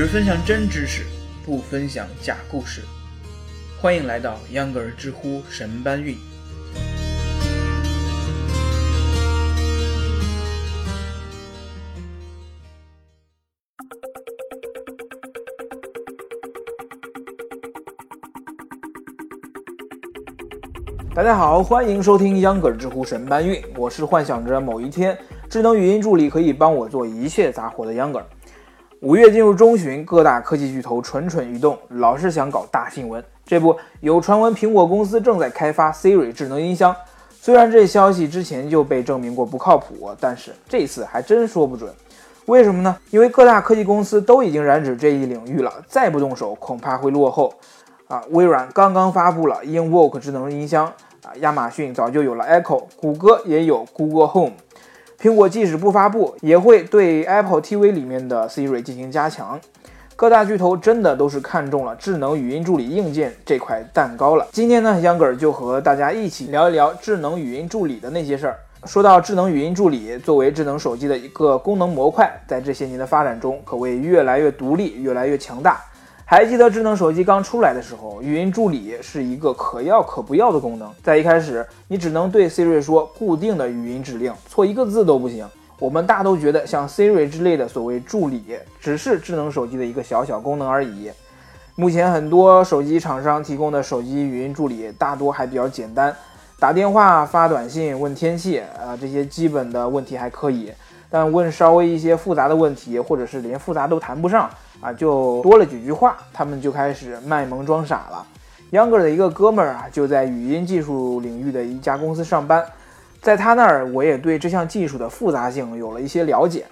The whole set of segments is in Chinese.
只分享真知识，不分享假故事。欢迎来到秧歌儿知乎神搬运。大家好，欢迎收听秧歌儿知乎神搬运。我是幻想着某一天，智能语音助理可以帮我做一切杂活的秧歌儿。五月进入中旬，各大科技巨头蠢蠢欲动，老是想搞大新闻。这不，有传闻苹果公司正在开发 Siri 智能音箱。虽然这消息之前就被证明过不靠谱，但是这次还真说不准。为什么呢？因为各大科技公司都已经染指这一领域了，再不动手恐怕会落后。啊，微软刚刚发布了 InVoke 智能音箱，啊，亚马逊早就有了 Echo，谷歌也有 Google Home。苹果即使不发布，也会对 Apple TV 里面的 Siri 进行加强。各大巨头真的都是看中了智能语音助理硬件这块蛋糕了。今天呢，秧歌儿就和大家一起聊一聊智能语音助理的那些事儿。说到智能语音助理，作为智能手机的一个功能模块，在这些年的发展中，可谓越来越独立，越来越强大。还记得智能手机刚出来的时候，语音助理是一个可要可不要的功能。在一开始，你只能对 Siri 说固定的语音指令，错一个字都不行。我们大都觉得像 Siri 之类的所谓助理，只是智能手机的一个小小功能而已。目前很多手机厂商提供的手机语音助理大多还比较简单，打电话、发短信、问天气，啊，这些基本的问题还可以。但问稍微一些复杂的问题，或者是连复杂都谈不上。啊，就多了几句话，他们就开始卖萌装傻了。秧歌的一个哥们儿啊，就在语音技术领域的一家公司上班，在他那儿，我也对这项技术的复杂性有了一些了解。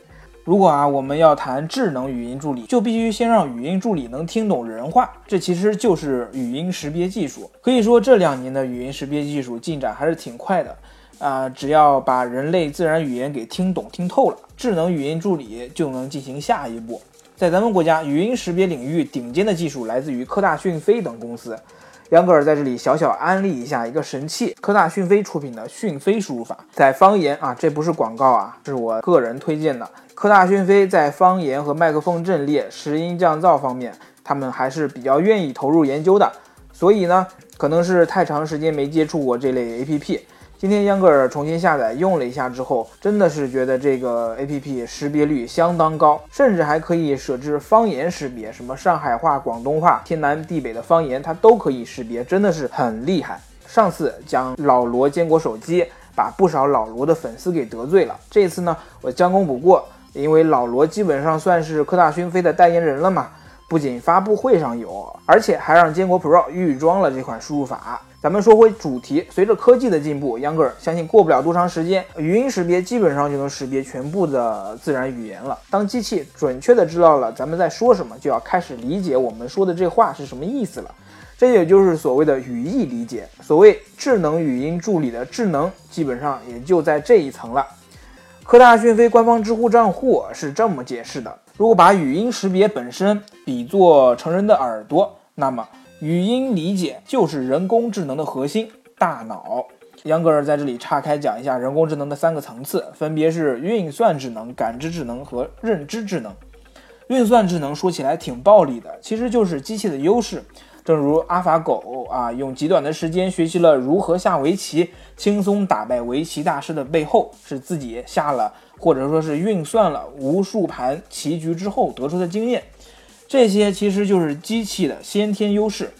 如果啊，我们要谈智能语音助理，就必须先让语音助理能听懂人话，这其实就是语音识别技术。可以说这两年的语音识别技术进展还是挺快的啊，只要把人类自然语言给听懂听透了，智能语音助理就能进行下一步。在咱们国家，语音识别领域顶尖的技术来自于科大讯飞等公司。杨格尔在这里小小安利一下一个神器，科大讯飞出品的讯飞输入法，在方言啊，这不是广告啊，是我个人推荐的。科大讯飞在方言和麦克风阵列、拾音降噪方面，他们还是比较愿意投入研究的。所以呢，可能是太长时间没接触过这类 APP。今天秧歌儿重新下载用了一下之后，真的是觉得这个 A P P 识别率相当高，甚至还可以设置方言识别，什么上海话、广东话、天南地北的方言，它都可以识别，真的是很厉害。上次讲老罗坚果手机，把不少老罗的粉丝给得罪了。这次呢，我将功补过，因为老罗基本上算是科大讯飞的代言人了嘛，不仅发布会上有，而且还让坚果 Pro 预装了这款输入法。咱们说回主题，随着科技的进步，秧歌儿相信过不了多长时间，语音识别基本上就能识别全部的自然语言了。当机器准确的知道了咱们在说什么，就要开始理解我们说的这话是什么意思了。这也就是所谓的语义理解。所谓智能语音助理的智能，基本上也就在这一层了。科大讯飞官方知乎账户是这么解释的：如果把语音识别本身比作成人的耳朵，那么。语音理解就是人工智能的核心大脑。杨格尔在这里岔开讲一下人工智能的三个层次，分别是运算智能、感知智能和认知智能。运算智能说起来挺暴力的，其实就是机器的优势。正如阿法狗啊，用极短的时间学习了如何下围棋，轻松打败围棋大师的背后，是自己下了或者说是运算了无数盘棋局之后得出的经验。这些其实就是机器的先天优势。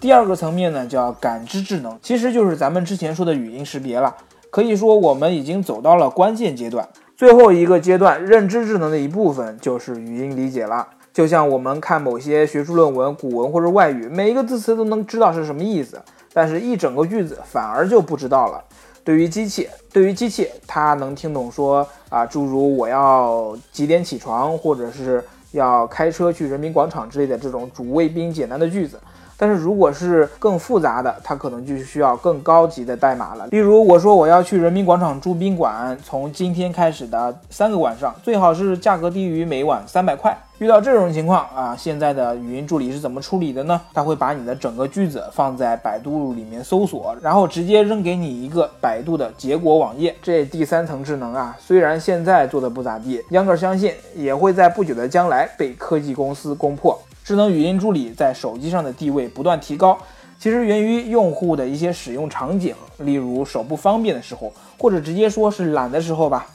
第二个层面呢，叫感知智能，其实就是咱们之前说的语音识别了。可以说，我们已经走到了关键阶段。最后一个阶段，认知智能的一部分就是语音理解了。就像我们看某些学术论文、古文或者外语，每一个字词都能知道是什么意思，但是一整个句子反而就不知道了。对于机器，对于机器，它能听懂说啊，诸如我要几点起床，或者是。要开车去人民广场之类的这种主谓宾简单的句子，但是如果是更复杂的，它可能就需要更高级的代码了。例如，我说我要去人民广场住宾馆，从今天开始的三个晚上，最好是价格低于每晚三百块。遇到这种情况啊，现在的语音助理是怎么处理的呢？他会把你的整个句子放在百度里面搜索，然后直接扔给你一个百度的结果网页。这第三层智能啊，虽然现在做的不咋地，秧歌相信也会在不久的将来被科技公司攻破。智能语音助理在手机上的地位不断提高，其实源于用户的一些使用场景，例如手不方便的时候，或者直接说是懒的时候吧。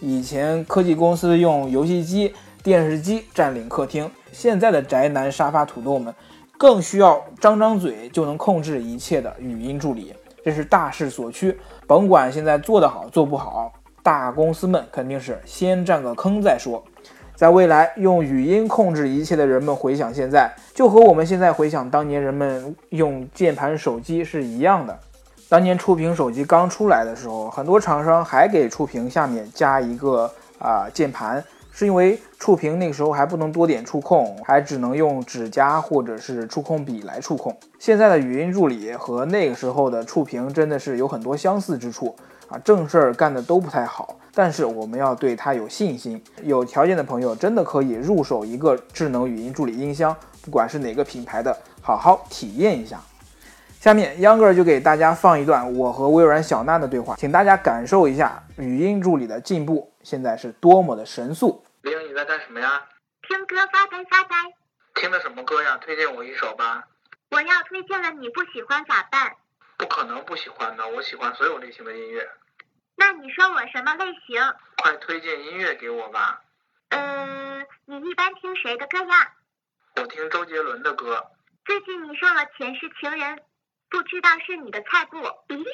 以前科技公司用游戏机。电视机占领客厅，现在的宅男沙发土豆们更需要张张嘴就能控制一切的语音助理，这是大势所趋。甭管现在做得好做不好，大公司们肯定是先占个坑再说。在未来，用语音控制一切的人们回想现在，就和我们现在回想当年人们用键盘手机是一样的。当年触屏手机刚出来的时候，很多厂商还给触屏下面加一个啊键盘。是因为触屏那个时候还不能多点触控，还只能用指甲或者是触控笔来触控。现在的语音助理和那个时候的触屏真的是有很多相似之处啊，正事儿干的都不太好。但是我们要对它有信心，有条件的朋友真的可以入手一个智能语音助理音箱，不管是哪个品牌的，好好体验一下。下面秧歌就给大家放一段我和微软小娜的对话，请大家感受一下语音助理的进步。现在是多么的神速！玲，你在干什么呀？听歌发呆发呆。听的什么歌呀？推荐我一首吧。我要推荐了，你不喜欢咋办？不可能不喜欢的，我喜欢所有类型的音乐。那你说我什么类型？快推荐音乐给我吧。嗯，你一般听谁的歌呀？我听周杰伦的歌。最近你上了《前世情人》，不知道是你的菜不？咦？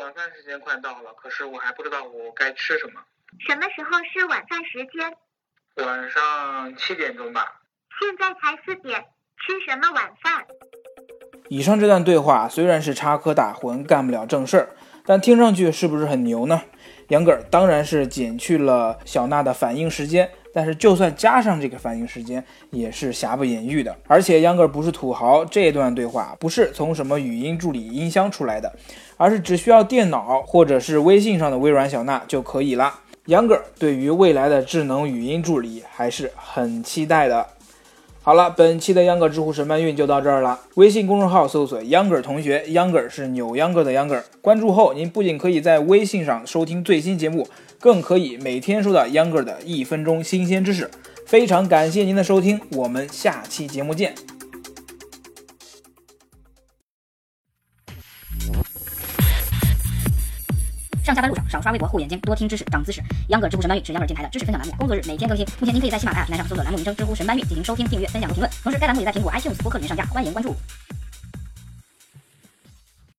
晚饭时间快到了，可是我还不知道我该吃什么。什么时候是晚饭时间？晚上七点钟吧。现在才四点，吃什么晚饭？以上这段对话虽然是插科打诨，干不了正事儿，但听上去是不是很牛呢？杨哥当然是减去了小娜的反应时间。但是就算加上这个反应时间，也是瑕不掩瑜的。而且秧歌不是土豪，这段对话不是从什么语音助理音箱出来的，而是只需要电脑或者是微信上的微软小娜就可以了。秧歌对于未来的智能语音助理还是很期待的。好了，本期的秧歌知乎神搬运就到这儿了。微信公众号搜索“秧歌同学”，秧歌是扭秧歌的秧歌。关注后，您不仅可以在微信上收听最新节目。更可以每天收到秧歌的一分钟新鲜知识，非常感谢您的收听，我们下期节目见。上下班路上少刷微博护眼睛，多听知识长知识。秧歌知乎神搬运是秧歌电台的知识分享栏目，工作日每天更新。目前您可以在喜马拉雅平台上搜索栏目名称“知乎神搬运”进行收听、订阅、分享和评论。同时，该栏目也在苹果 iTunes 播客里面上架，欢迎关注。